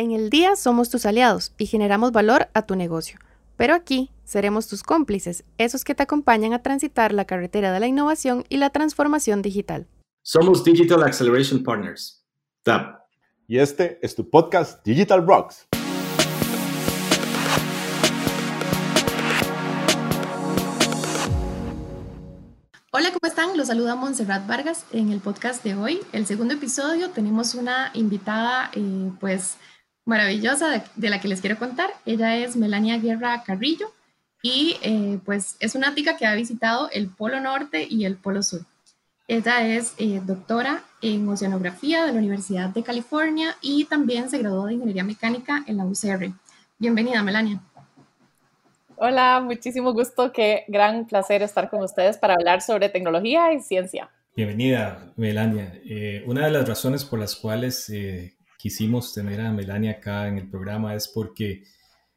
En el día somos tus aliados y generamos valor a tu negocio. Pero aquí seremos tus cómplices, esos que te acompañan a transitar la carretera de la innovación y la transformación digital. Somos Digital Acceleration Partners, TAP. Y este es tu podcast Digital Rocks. Hola, ¿cómo están? Los saluda Montserrat Vargas en el podcast de hoy. El segundo episodio tenemos una invitada, eh, pues maravillosa de, la que les quiero contar. Ella es Melania Guerra Carrillo y eh, pues es una tica que ha visitado el Polo Norte y el Polo Sur. Ella es eh, doctora en oceanografía de la Universidad de California y también se graduó de Ingeniería Mecánica en la UCR. Bienvenida, Melania. Hola, muchísimo gusto, qué gran placer estar con ustedes para hablar sobre tecnología y ciencia. Bienvenida, Melania. Eh, una de las razones por las cuales quisimos tener a Melania acá en el programa es porque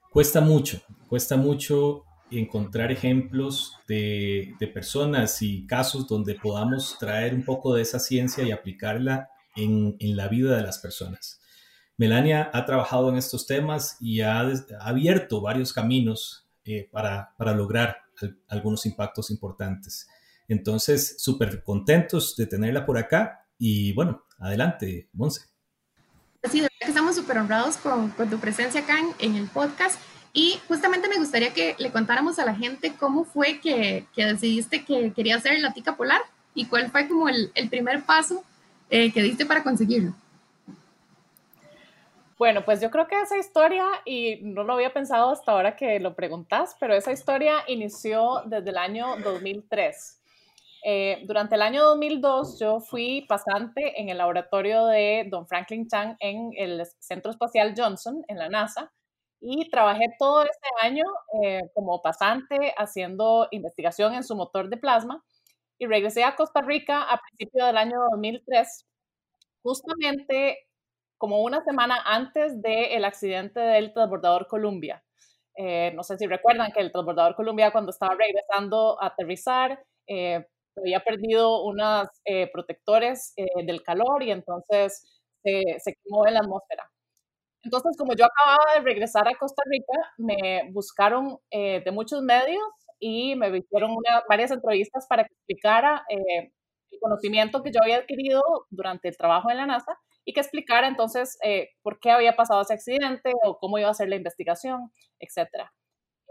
cuesta mucho, cuesta mucho encontrar ejemplos de, personas y casos donde podamos traer un poco de esa ciencia y aplicarla en, la vida de las personas. Melania ha trabajado en estos temas y ha, abierto varios caminos eh, para, lograr algunos impactos importantes. Entonces, súper contentos de tenerla por acá y bueno, adelante, Monse. Sí, de verdad que estamos súper honrados con, tu presencia acá en, el podcast. Y justamente me gustaría que le contáramos a la gente cómo fue que, decidiste que querías ser la tica polar y cuál fue como el, el primer paso eh, que diste para conseguirlo. Bueno, pues yo creo que esa historia, y no lo había pensado hasta ahora que lo preguntas, pero esa historia inició desde el año 2003. Eh, durante el año 2002 yo fui pasante en el laboratorio de Don Franklin Chang en el Centro Espacial Johnson, en la NASA, y trabajé todo este año eh, como pasante haciendo investigación en su motor de plasma y regresé a Costa Rica a principios del año 2003, justamente como una semana antes del accidente del transbordador Columbia. Eh, no sé si recuerdan que el transbordador Columbia cuando estaba regresando a aterrizar, había perdido unos eh, protectores eh, del calor y entonces se quemó en la atmósfera. Entonces, como yo acababa de regresar a Costa Rica, me buscaron eh, de muchos medios y me hicieron varias entrevistas para que explicara el conocimiento que yo había adquirido durante el trabajo en la NASA y que explicara entonces por qué había pasado ese accidente o cómo iba a ser la investigación, etc.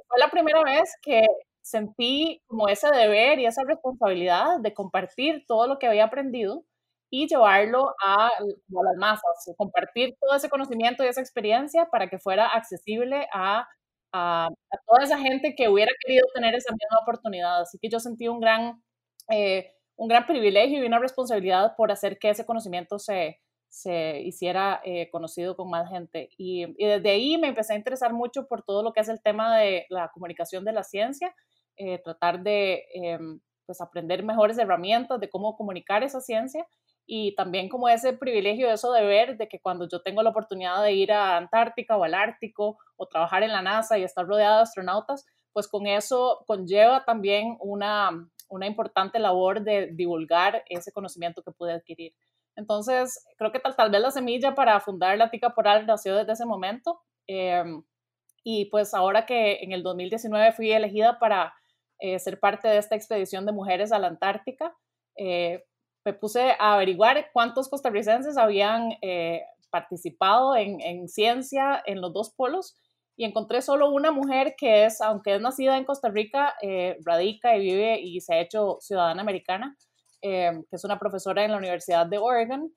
Fue la primera vez que sentí como ese deber y esa responsabilidad de compartir todo lo que había aprendido y llevarlo a, las masas, compartir todo ese conocimiento y esa experiencia para que fuera accesible a, a, toda esa gente que hubiera querido tener esa misma oportunidad. Así que yo sentí un gran, eh, un gran privilegio y una responsabilidad por hacer que ese conocimiento se, se hiciera eh, conocido con más gente. Y, y, desde ahí me empecé a interesar mucho por todo lo que es el tema de la comunicación de la ciencia eh, tratar de em, pues aprender mejores herramientas de cómo comunicar esa ciencia y también como ese privilegio, eso de ver de que cuando yo tengo la oportunidad de ir a Antártica o al Ártico o trabajar en la NASA y estar rodeado de astronautas, pues con eso conlleva también una, una importante labor de divulgar ese conocimiento que pude adquirir. Entonces, creo que tal, tal vez la semilla para fundar la Tica Poral nació desde ese momento. Em, y pues ahora que en el 2019 fui elegida para eh, ser parte de esta expedición de mujeres a la Antártica. Eh, me puse a averiguar cuántos costarricenses habían eh, participado en, en, ciencia en los dos polos y encontré solo una mujer que es, aunque es nacida en Costa Rica, radica y vive y se ha hecho ciudadana americana, que es una profesora en la Universidad de Oregon.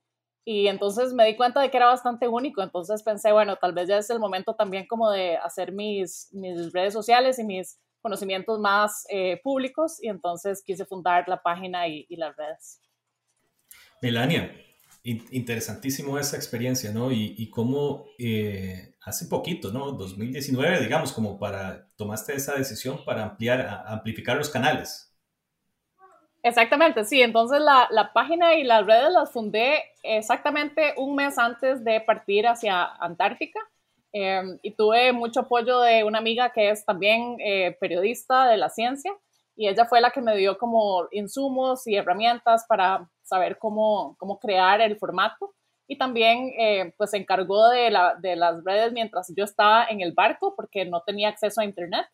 Y entonces me di cuenta de que era bastante único, entonces pensé, bueno, tal vez ya es el momento también como de hacer mis, mis redes sociales y mis conocimientos más eh, públicos y entonces quise fundar la página y, las redes. Melania, interesantísimo esa experiencia, ¿no? Y, y cómo eh, hace poquito, ¿no? 2019, digamos, como para, tomaste esa decisión para ampliar, amplificar los canales. Exactamente, sí. Entonces la, la, página y las redes las fundé exactamente un mes antes de partir hacia Antártica. Em, y tuve mucho apoyo de una amiga que es también eh, periodista de la ciencia y ella fue la que me dio como insumos y herramientas para saber cómo, cómo crear el formato. y también eh, pues se encargó de, la, de las redes mientras yo estaba en el barco porque no tenía acceso a internet.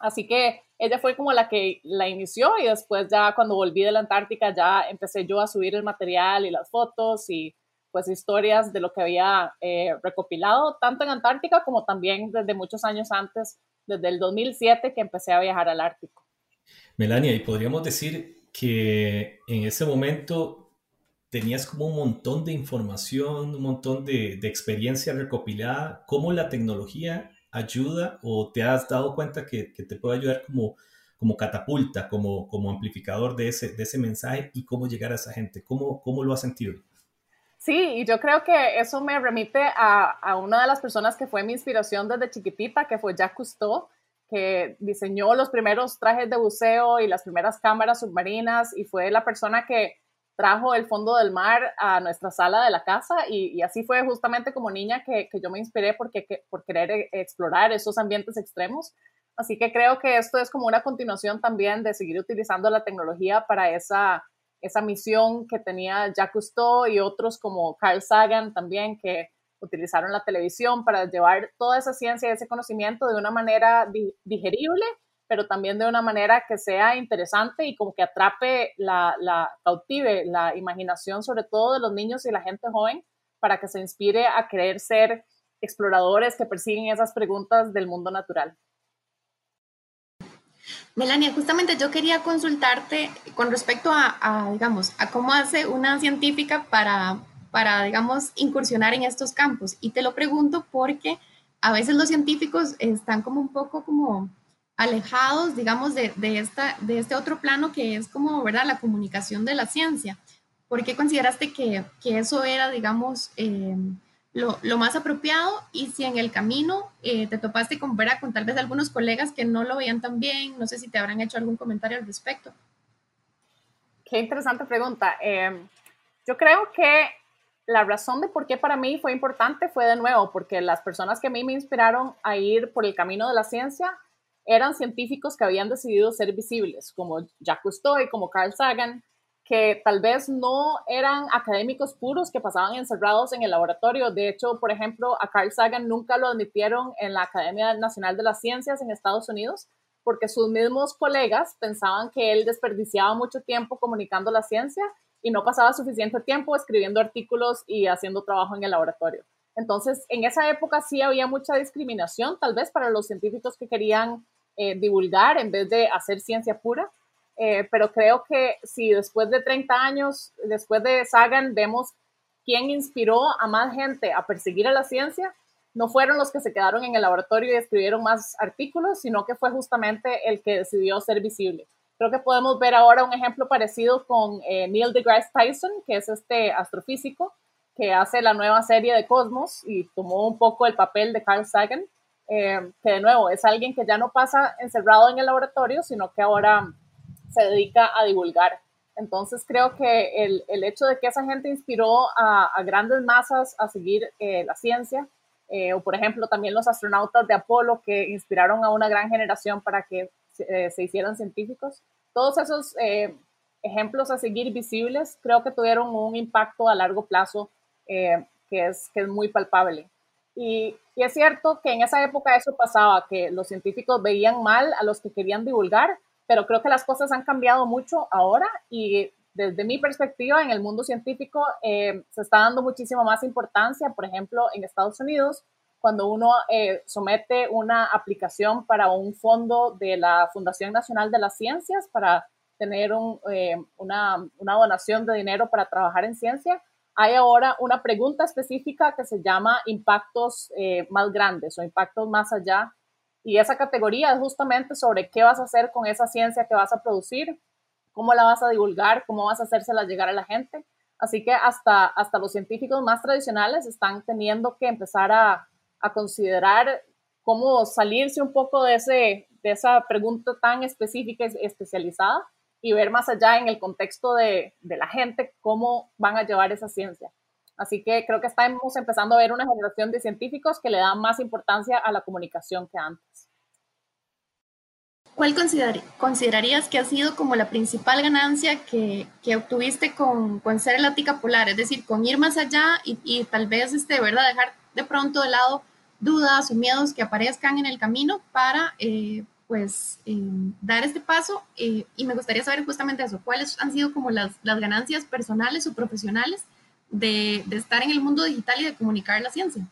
Así que ella fue como la que la inició y después ya cuando volví de la Antártica ya empecé yo a subir el material y las fotos y pues historias de lo que había eh, recopilado tanto en Antártica como también desde muchos años antes, desde el 2007 que empecé a viajar al Ártico. Melania, y podríamos decir que en ese momento tenías como un montón de información, un montón de, de experiencia recopilada, cómo la tecnología ayuda o te has dado cuenta que, que te puede ayudar como, como catapulta, como, como amplificador de ese, de ese mensaje y cómo llegar a esa gente? ¿Cómo, cómo lo has sentido? Sí, y yo creo que eso me remite a, a, una de las personas que fue mi inspiración desde chiquitita, que fue Jacques Cousteau, que diseñó los primeros trajes de buceo y las primeras cámaras submarinas y fue la persona que trajo el fondo del mar a nuestra sala de la casa y, así fue justamente como niña que, yo me inspiré porque, por querer explorar esos ambientes extremos. Así que creo que esto es como una continuación también de seguir utilizando la tecnología para esa, esa misión que tenía Jacques Cousteau y otros como Carl Sagan también que utilizaron la televisión para llevar toda esa ciencia y ese conocimiento de una manera digerible pero también de una manera que sea interesante y como que atrape la, la, cautive la imaginación, sobre todo de los niños y la gente joven, para que se inspire a querer ser exploradores que persiguen esas preguntas del mundo natural. Melania, justamente yo quería consultarte con respecto a, digamos, a cómo hace una científica para, para, digamos, incursionar en estos campos. Y te lo pregunto porque a veces los científicos están como un poco como alejados, digamos, de, de, esta, de este otro plano que es como, ¿verdad?, la comunicación de la ciencia. ¿Por qué consideraste que, que eso era, digamos, eh, lo, lo, más apropiado? Y si en el camino eh, te topaste con, ¿verdad?, con tal vez algunos colegas que no lo veían tan bien, no sé si te habrán hecho algún comentario al respecto. Qué interesante pregunta. Eh, yo creo que la razón de por qué para mí fue importante fue de nuevo, porque las personas que a mí me inspiraron a ir por el camino de la ciencia eran científicos que habían decidido ser visibles, como Jacques Cousteau y como Carl Sagan, que tal vez no eran académicos puros que pasaban encerrados en el laboratorio. De hecho, por ejemplo, a Carl Sagan nunca lo admitieron en la Academia Nacional de las Ciencias en Estados Unidos porque sus mismos colegas pensaban que él desperdiciaba mucho tiempo comunicando la ciencia y no pasaba suficiente tiempo escribiendo artículos y haciendo trabajo en el laboratorio. Entonces, en esa época sí había mucha discriminación, tal vez para los científicos que querían eh, divulgar en vez de hacer ciencia pura. Eh, pero creo que si después de 30 años, después de Sagan, vemos quién inspiró a más gente a perseguir a la ciencia, no fueron los que se quedaron en el laboratorio y escribieron más artículos, sino que fue justamente el que decidió ser visible. Creo que podemos ver ahora un ejemplo parecido con eh, Neil deGrasse Tyson, que es este astrofísico que hace la nueva serie de Cosmos y tomó un poco el papel de Carl Sagan. Eh, que de nuevo es alguien que ya no pasa encerrado en el laboratorio, sino que ahora se dedica a divulgar. Entonces creo que el, el hecho de que esa gente inspiró a, a grandes masas a seguir eh, la ciencia, eh, o por ejemplo también los astronautas de Apolo que inspiraron a una gran generación para que se, se hicieran científicos, todos esos ejemplos a seguir visibles creo que tuvieron un impacto a largo plazo que, es, que es muy palpable. Y, es cierto que en esa época eso pasaba, que los científicos veían mal a los que querían divulgar, pero creo que las cosas han cambiado mucho ahora y desde mi perspectiva en el mundo científico eh, se está dando muchísimo más importancia, por ejemplo, en Estados Unidos, cuando uno eh, somete una aplicación para un fondo de la Fundación Nacional de las Ciencias para tener eh, una, una donación de dinero para trabajar en ciencia, hay ahora una pregunta específica que se llama impactos eh, más grandes o impactos más allá. Y esa categoría es justamente sobre qué vas a hacer con esa ciencia que vas a producir, cómo la vas a divulgar, cómo vas a hacérsela llegar a la gente. Así que hasta, hasta los científicos más tradicionales están teniendo que empezar a, a considerar cómo salirse un poco de, ese, de esa pregunta tan específica y especializada y ver más allá en el contexto de, de, la gente cómo van a llevar esa ciencia. Así que creo que estamos empezando a ver una generación de científicos que le dan más importancia a la comunicación que antes. ¿cuál considerarías que ha sido como la principal ganancia que, que obtuviste con, con, ser la tica polar? Es decir, con ir más allá y, y, tal vez, este, ¿verdad? Dejar de pronto de lado dudas o miedos que aparezcan en el camino para, eh, pues, eh, dar este paso. Eh, y me gustaría saber justamente eso, ¿cuáles han sido como las, las ganancias personales o profesionales de, de estar en el mundo digital y de comunicar la ciencia?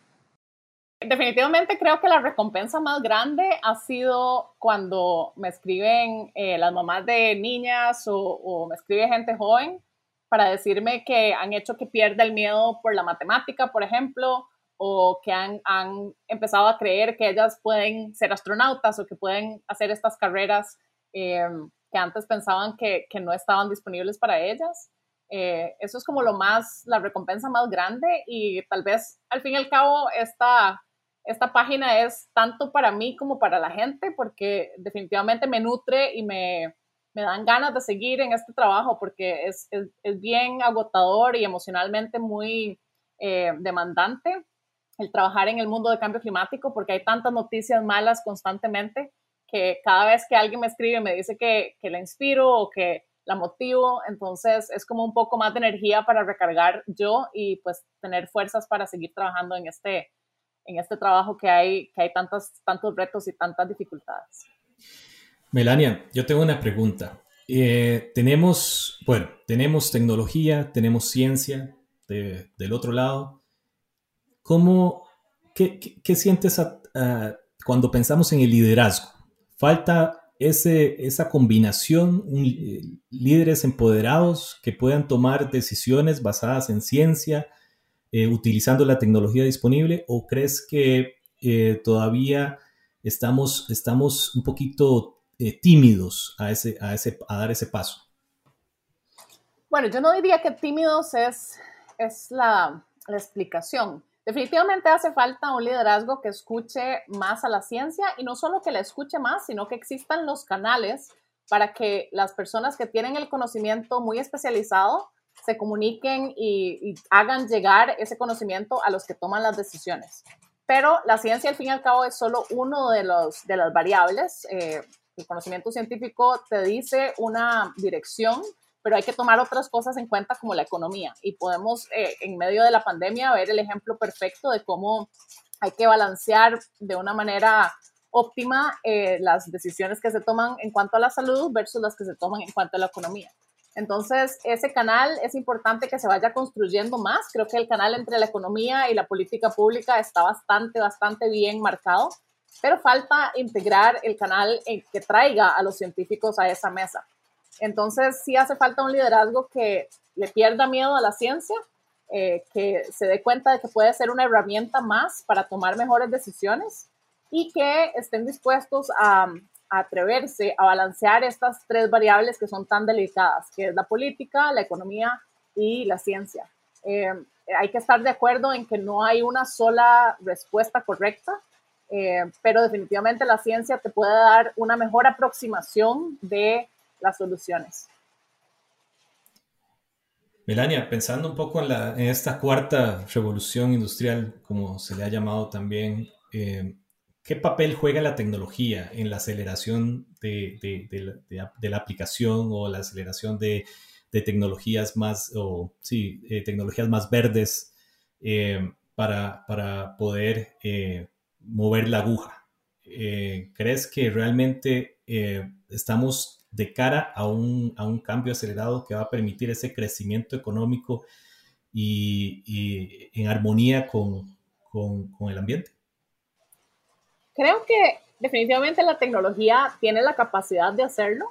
Definitivamente creo que la recompensa más grande ha sido cuando me escriben eh, las mamás de niñas o, o, me escribe gente joven para decirme que han hecho que pierda el miedo por la matemática, por ejemplo, o que han, han empezado a creer que ellas pueden ser astronautas o que pueden hacer estas carreras eh, que antes pensaban que, que, no estaban disponibles para ellas. Eh, eso es como lo más, la recompensa más grande y tal vez al fin y al cabo esta esta página es tanto para mí como para la gente porque definitivamente me nutre y me, me dan ganas de seguir en este trabajo porque es, es, es bien agotador y emocionalmente muy eh, demandante el trabajar en el mundo de cambio climático porque hay tantas noticias malas constantemente que cada vez que alguien me escribe me dice que, que la inspiro o que la motivo, entonces es como un poco más de energía para recargar yo y pues tener fuerzas para seguir trabajando en este, en este trabajo que hay, que hay tantos, tantos retos y tantas dificultades. Melania, yo tengo una pregunta. Eh, tenemos, bueno, tenemos tecnología, tenemos ciencia de, del otro lado. ¿Cómo, qué, sientes cuando pensamos en el liderazgo? ¿Falta ese, esa combinación, un, líderes empoderados que puedan tomar decisiones basadas en ciencia, eh, utilizando la tecnología disponible o crees que eh, todavía estamos, estamos un poquito eh, tímidos a, ese, a, ese, a dar ese paso? Bueno, yo no diría que tímidos es, es la explicación. Definitivamente hace falta un liderazgo que escuche más a la ciencia y no solo que la escuche más, sino que existan los canales para que las personas que tienen el conocimiento muy especializado se comuniquen y, hagan llegar ese conocimiento a los que toman las decisiones. Pero la ciencia, al fin y al cabo, es solo uno de, los, de las variables. Eh, el conocimiento científico te dice una dirección, pero hay que tomar otras cosas en cuenta como la economía. Y podemos, eh, en medio de la pandemia, ver el ejemplo perfecto de cómo hay que balancear de una manera óptima eh, las decisiones que se toman en cuanto a la salud versus las que se toman en cuanto a la economía. Entonces, ese canal es importante que se vaya construyendo más. Creo que el canal entre la economía y la política pública está bastante, bastante bien marcado, pero falta integrar el canal que traiga a los científicos a esa mesa. Entonces, sí hace falta un liderazgo que le pierda miedo a la ciencia, eh, que se dé cuenta de que puede ser una herramienta más para tomar mejores decisiones y que estén dispuestos a, atreverse a balancear estas tres variables que son tan delicadas, que es la política, la economía y la ciencia. Eh, hay que estar de acuerdo en que no hay una sola respuesta correcta, eh, pero definitivamente la ciencia te puede dar una mejor aproximación de las soluciones. Melania, pensando un poco en, la, esta cuarta revolución industrial, como se le ha llamado también, eh, ¿Qué papel juega la tecnología en la aceleración de, la aplicación o la aceleración de, tecnologías más, o, sí, eh, tecnologías más verdes eh, para, poder mover la aguja? ¿Crees que realmente estamos de cara a un, a un, cambio acelerado que va a permitir ese crecimiento económico y, y en armonía con, con, con el ambiente? Creo que definitivamente la tecnología tiene la capacidad de hacerlo,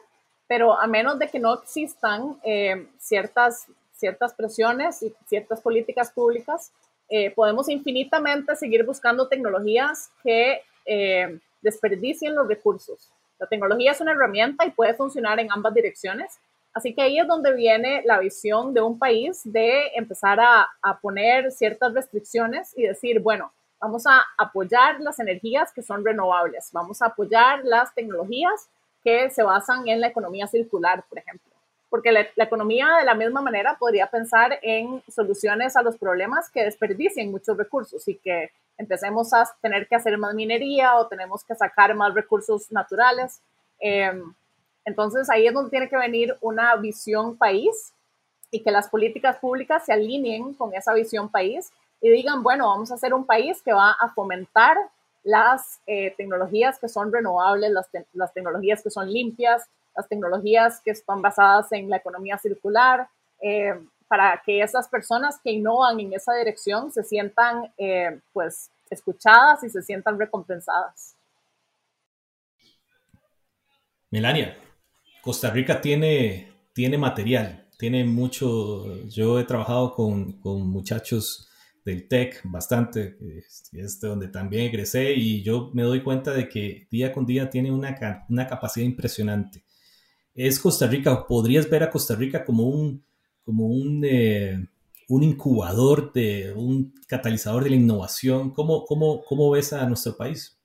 pero a menos de que no existan eh, ciertas, ciertas presiones y ciertas políticas públicas, eh, podemos infinitamente seguir buscando tecnologías que eh, desperdicien los recursos. La tecnología es una herramienta y puede funcionar en ambas direcciones. Así que ahí es donde viene la visión de un país de empezar a, poner ciertas restricciones y decir, bueno, Vamos a apoyar las energías que son renovables. Vamos a apoyar las tecnologías que se basan en la economía circular, por ejemplo. Porque la, la, economía de la misma manera podría pensar en soluciones a los problemas que desperdicien muchos recursos y que empecemos a tener que hacer más minería o tenemos que sacar más recursos naturales. Em, entonces ahí es donde tiene que venir una visión país y que las políticas públicas se alineen con esa visión país y digan, bueno, vamos a ser un país que va a fomentar las eh, tecnologías que son renovables, las, las, tecnologías que son limpias, las tecnologías que están basadas en la economía circular, eh, para que esas personas que innovan en esa dirección se sientan eh, pues escuchadas y se sientan recompensadas. Melania, Costa Rica tiene, tiene material, tiene mucho, yo he trabajado con, con muchachos del TEC bastante, es de donde también egresé y yo me doy cuenta de que día con día tiene una, una capacidad impresionante. Es Costa Rica, podrías ver a Costa Rica como un, como un, eh, un incubador, de, un catalizador de la innovación. ¿Cómo, cómo, ¿Cómo ves a nuestro país?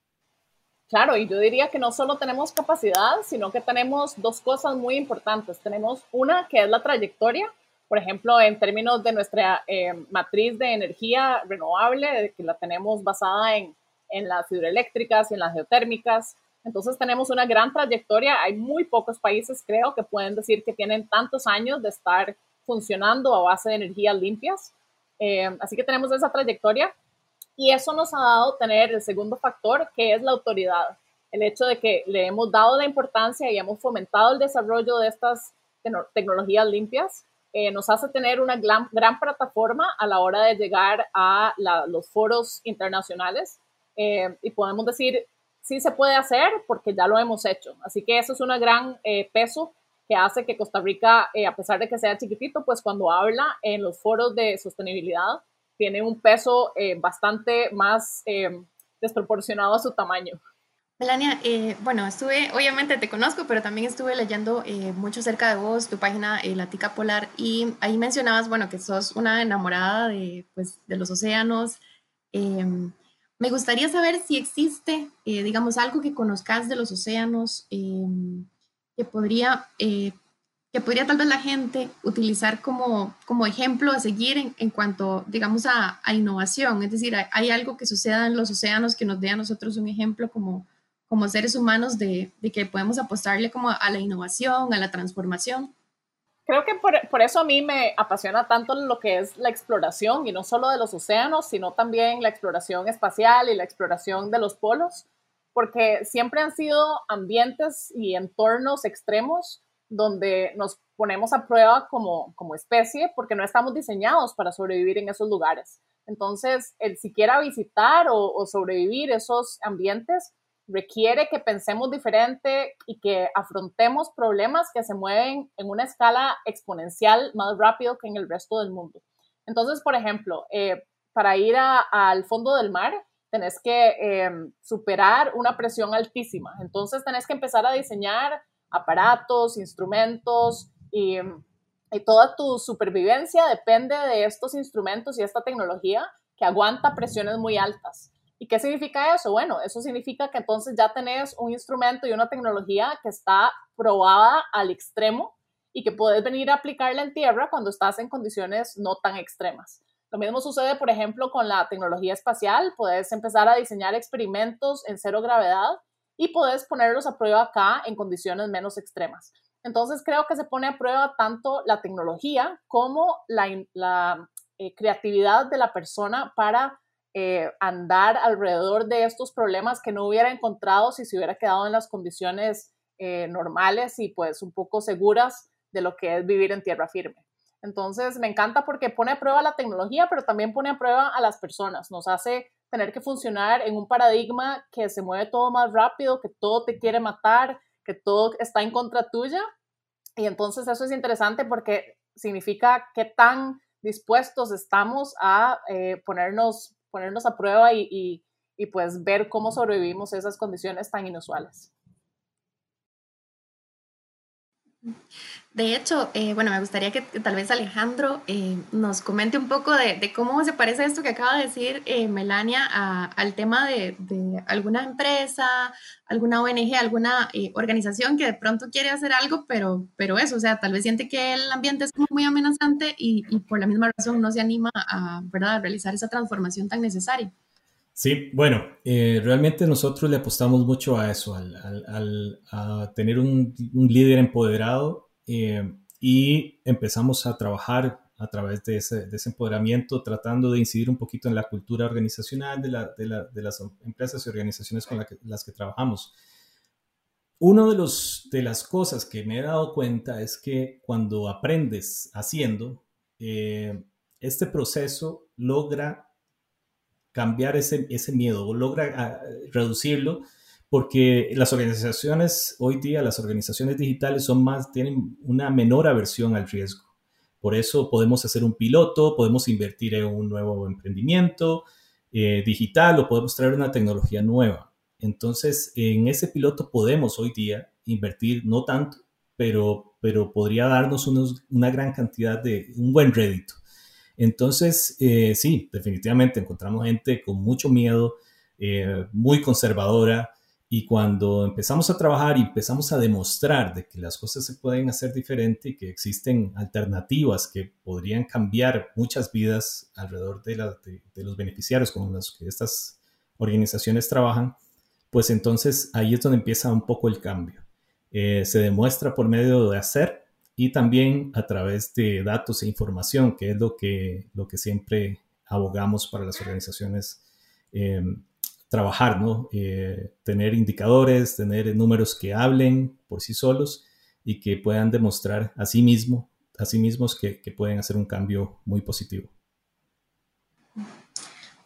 Claro, y yo diría que no solo tenemos capacidad, sino que tenemos dos cosas muy importantes. Tenemos una que es la trayectoria, por ejemplo, en términos de nuestra eh, matriz de energía renovable, que la tenemos basada en, en las hidroeléctricas y en las geotérmicas. Entonces tenemos una gran trayectoria. Hay muy pocos países, creo, que pueden decir que tienen tantos años de estar funcionando a base de energías limpias. Eh, así que tenemos esa trayectoria y eso nos ha dado tener el segundo factor, que es la autoridad. El hecho de que le hemos dado la importancia y hemos fomentado el desarrollo de estas tecnologías limpias, eh, nos hace tener una gran, gran, plataforma a la hora de llegar a los foros internacionales eh, y podemos decir, sí se puede hacer porque ya lo hemos hecho. Así que eso es un gran peso que hace que Costa Rica, eh, a pesar de que sea chiquitito, pues cuando habla en los foros de sostenibilidad, tiene un peso eh, bastante más eh, desproporcionado a su tamaño. Melania, bueno, estuve, obviamente te conozco, pero también estuve leyendo mucho acerca de vos, tu página La Tica Polar, y ahí mencionabas, bueno, que sos una enamorada de, pues, de los océanos. Me gustaría saber si existe, digamos, algo que conozcas de los océanos, em, que podría, eh, que podría tal vez la gente utilizar como, como ejemplo a seguir en, cuanto, digamos, a, a, innovación. Es decir, hay, algo que suceda en los océanos que nos dé a nosotros un ejemplo como, como seres humanos de, de que podemos apostarle como a la innovación, a la transformación. Creo que por, por, eso a mí me apasiona tanto lo que es la exploración, y no solo de los océanos, sino también la exploración espacial y la exploración de los polos, porque siempre han sido ambientes y entornos extremos donde nos ponemos a prueba como, como especie porque no estamos diseñados para sobrevivir en esos lugares. Entonces, el siquiera visitar o, o sobrevivir esos ambientes requiere que pensemos diferente y que afrontemos problemas que se mueven en una escala exponencial más rápido que en el resto del mundo. Entonces, por ejemplo, eh, para ir al fondo del mar, tenés que em, superar una presión altísima. Entonces tenés que empezar a diseñar aparatos, instrumentos y, y, toda tu supervivencia depende de estos instrumentos y esta tecnología que aguanta presiones muy altas. ¿Y qué significa eso? Bueno, eso significa que entonces ya tenés un instrumento y una tecnología que está probada al extremo y que puedes venir a aplicarla en tierra cuando estás en condiciones no tan extremas. Lo mismo sucede, por ejemplo, con la tecnología espacial. Puedes empezar a diseñar experimentos en cero gravedad y puedes ponerlos a prueba acá en condiciones menos extremas. Entonces creo que se pone a prueba tanto la tecnología como la, eh, creatividad de la persona para eh, andar alrededor de estos problemas que no hubiera encontrado si se hubiera quedado en las condiciones eh, normales y pues un poco seguras de lo que es vivir en tierra firme. Entonces, me encanta porque pone a prueba la tecnología, pero también pone a prueba a las personas. Nos hace tener que funcionar en un paradigma que se mueve todo más rápido, que todo te quiere matar, que todo está en contra tuya. Y entonces eso es interesante porque significa qué tan dispuestos estamos a eh, ponernos, ponernos a prueba y, y pues ver cómo sobrevivimos esas condiciones tan inusuales. De hecho, eh, bueno, me gustaría que tal vez Alejandro eh, nos comente un poco de, cómo se parece esto que acaba de decir eh, Melania al tema de, alguna empresa, alguna ONG, alguna organización que de pronto quiere hacer algo, pero, pero eso, o sea, tal vez siente que el ambiente es muy amenazante y, por la misma razón no se anima a, ¿verdad? a realizar esa transformación tan necesaria. Sí, bueno, eh, realmente nosotros le apostamos mucho a eso, al, a tener un, líder empoderado eh, y empezamos a trabajar a través de ese, empoderamiento, tratando de incidir un poquito en la cultura organizacional de, las empresas y organizaciones con las que trabajamos. Una de, de las cosas que me he dado cuenta es que cuando aprendes haciendo, eh, este proceso logra cambiar ese, ese miedo, logra ah, reducirlo, porque las organizaciones, hoy día las organizaciones digitales son más, tienen una menor aversión al riesgo. Por eso podemos hacer un piloto, podemos invertir en un nuevo emprendimiento eh, digital o podemos traer una tecnología nueva. Entonces, en ese piloto podemos hoy día invertir, no tanto, pero, pero podría darnos una gran cantidad de, un buen rédito. Entonces, eh, sí, definitivamente encontramos gente con mucho miedo, eh, muy conservadora, y cuando empezamos a trabajar y empezamos a demostrar de que las cosas se pueden hacer diferente y que existen alternativas que podrían cambiar muchas vidas alrededor de, de, los beneficiarios con los que estas organizaciones trabajan, pues entonces ahí es donde empieza un poco el cambio. Eh, se demuestra por medio de hacer y también a través de datos e información, que es lo que, lo que siempre abogamos para las organizaciones eh, trabajar, ¿no? Eh, tener indicadores, tener números que hablen por sí solos y que puedan demostrar a sí, mismo, a sí mismos que, pueden hacer un cambio muy positivo.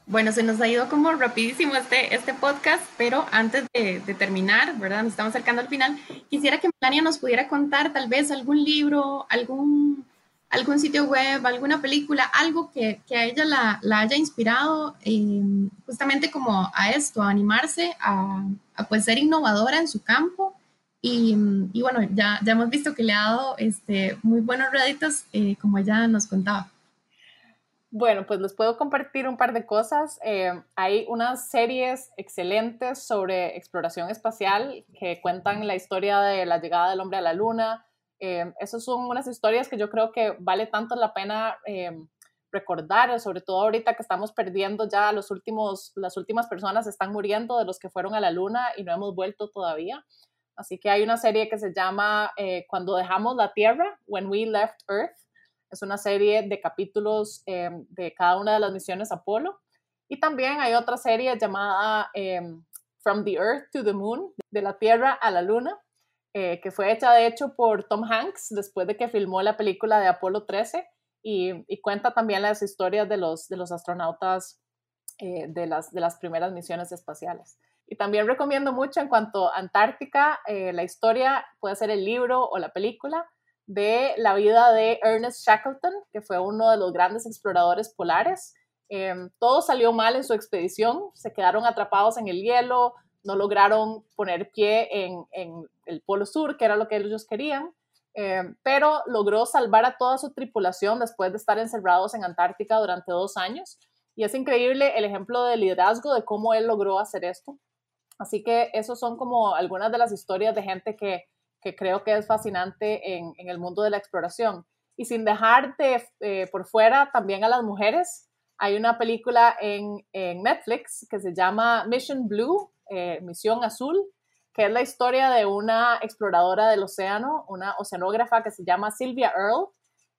Bueno, se nos ha ido como rapidísimo este, este podcast, pero antes de, de, terminar, ¿verdad? Nos estamos acercando al final. Quisiera que Melania nos pudiera contar tal vez algún libro, algún algún sitio web, alguna película, algo que, a ella la, haya inspirado eh, justamente como a esto, a animarse, a, pues ser innovadora en su campo. Y, bueno, ya, ya hemos visto que le ha dado este, muy buenos réditos, eh, como ella nos contaba. Bueno, pues les puedo compartir un par de cosas. Eh, hay unas series excelentes sobre exploración espacial que cuentan la historia de la llegada del hombre a la luna, eh, esas son unas historias que yo creo que vale tanto la pena eh, recordar, sobre todo ahorita que estamos perdiendo ya los últimos, las últimas personas están muriendo de los que fueron a la luna y no hemos vuelto todavía. Así que hay una serie que se llama eh, Cuando dejamos la Tierra, When We Left Earth. Es una serie de capítulos de cada una de las misiones Apolo. Y también hay otra serie llamada From the Earth to the Moon, de la Tierra a la Luna, eh, que fue hecha de hecho por Tom Hanks después de que filmó la película de Apolo 13 y, cuenta también las historias de los, de los astronautas eh, de, las, de las primeras misiones espaciales. Y también recomiendo mucho en cuanto a Antártica, eh, la historia puede ser el libro o la película de la vida de Ernest Shackleton, que fue uno de los grandes exploradores polares. todo salió mal en su expedición, se quedaron atrapados en el hielo, no lograron poner pie en, el Polo Sur, que era lo que ellos querían, eh, pero logró salvar a toda su tripulación después de estar encerrados en Antártica durante dos años. Y es increíble el ejemplo de liderazgo de cómo él logró hacer esto. Así que esos son como algunas de las historias de gente que, creo que es fascinante en, el mundo de la exploración. Y sin dejar de, eh, por fuera también a las mujeres, hay una película en, Netflix que se llama Mission Blue, eh, Misión Azul, que es la historia de una exploradora del océano, una oceanógrafa que se llama Sylvia Earle,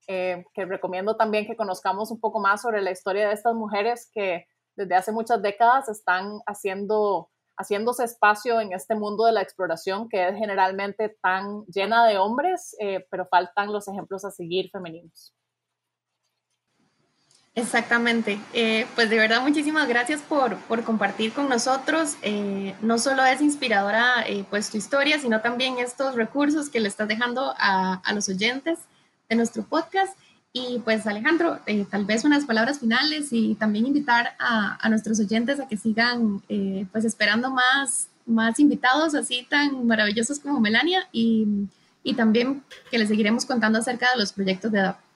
eh, que recomiendo también que conozcamos un poco más sobre la historia de estas mujeres que desde hace muchas décadas están haciendo, haciéndose espacio en este mundo de la exploración que es generalmente tan llena de hombres, eh, pero faltan los ejemplos a seguir femeninos. Exactamente. Eh, pues de verdad muchísimas gracias por, por compartir con nosotros. Eh, no solo es inspiradora eh, pues tu historia, sino también estos recursos que le estás dejando a, a los oyentes de nuestro podcast. Y pues Alejandro, tal vez unas palabras finales y también invitar a, a nuestros oyentes a que sigan pues esperando más, más invitados así tan maravillosos como Melania y, y también que les seguiremos contando acerca de los proyectos de ADAP.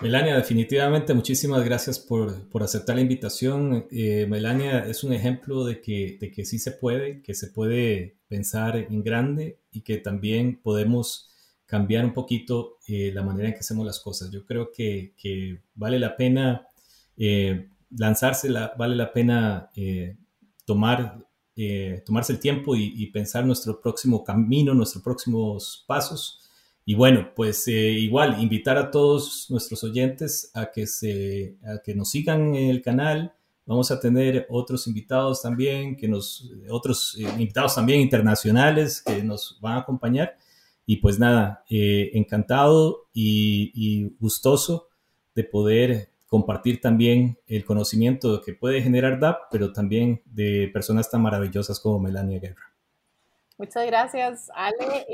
Melania, definitivamente muchísimas gracias por, por aceptar la invitación. Eh, Melania es un ejemplo de que, de que sí se puede, que se puede pensar en grande y que también podemos cambiar un poquito eh, la manera en que hacemos las cosas. Yo creo que, que vale la pena eh, lanzarse, vale la pena eh, tomar, eh, tomarse el tiempo y, pensar nuestro próximo camino, nuestros próximos pasos. Y bueno, pues igual, invitar a todos nuestros oyentes a que, se, a que nos sigan en el canal. Vamos a tener otros invitados también, que nos, otros invitados también internacionales que nos van a acompañar. Y pues nada, encantado y, gustoso de poder compartir también el conocimiento que puede generar DAP, pero también de personas tan maravillosas como Melania Guerra. Muchas gracias, Ale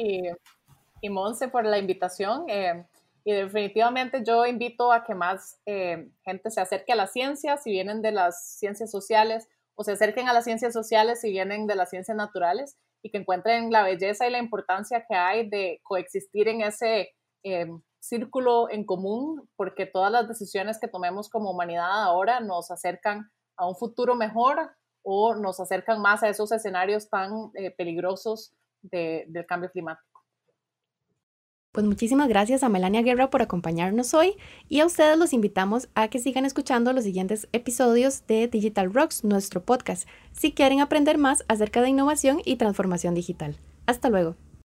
y Monse, por la invitación. Eh, y definitivamente yo invito a que más eh, gente se acerque a la ciencia, si vienen de las ciencias sociales, o se acerquen a las ciencias sociales si vienen de las ciencias naturales, y que encuentren la belleza y la importancia que hay de coexistir en ese eh, círculo en común, porque todas las decisiones que tomemos como humanidad ahora nos acercan a un futuro mejor o nos acercan más a esos escenarios tan eh, peligrosos del cambio climático. Pues muchísimas gracias a Melania Guerra por acompañarnos hoy y a ustedes los invitamos a que sigan escuchando los siguientes episodios de Digital Rocks, nuestro podcast, si quieren aprender más acerca de innovación y transformación digital. Hasta luego.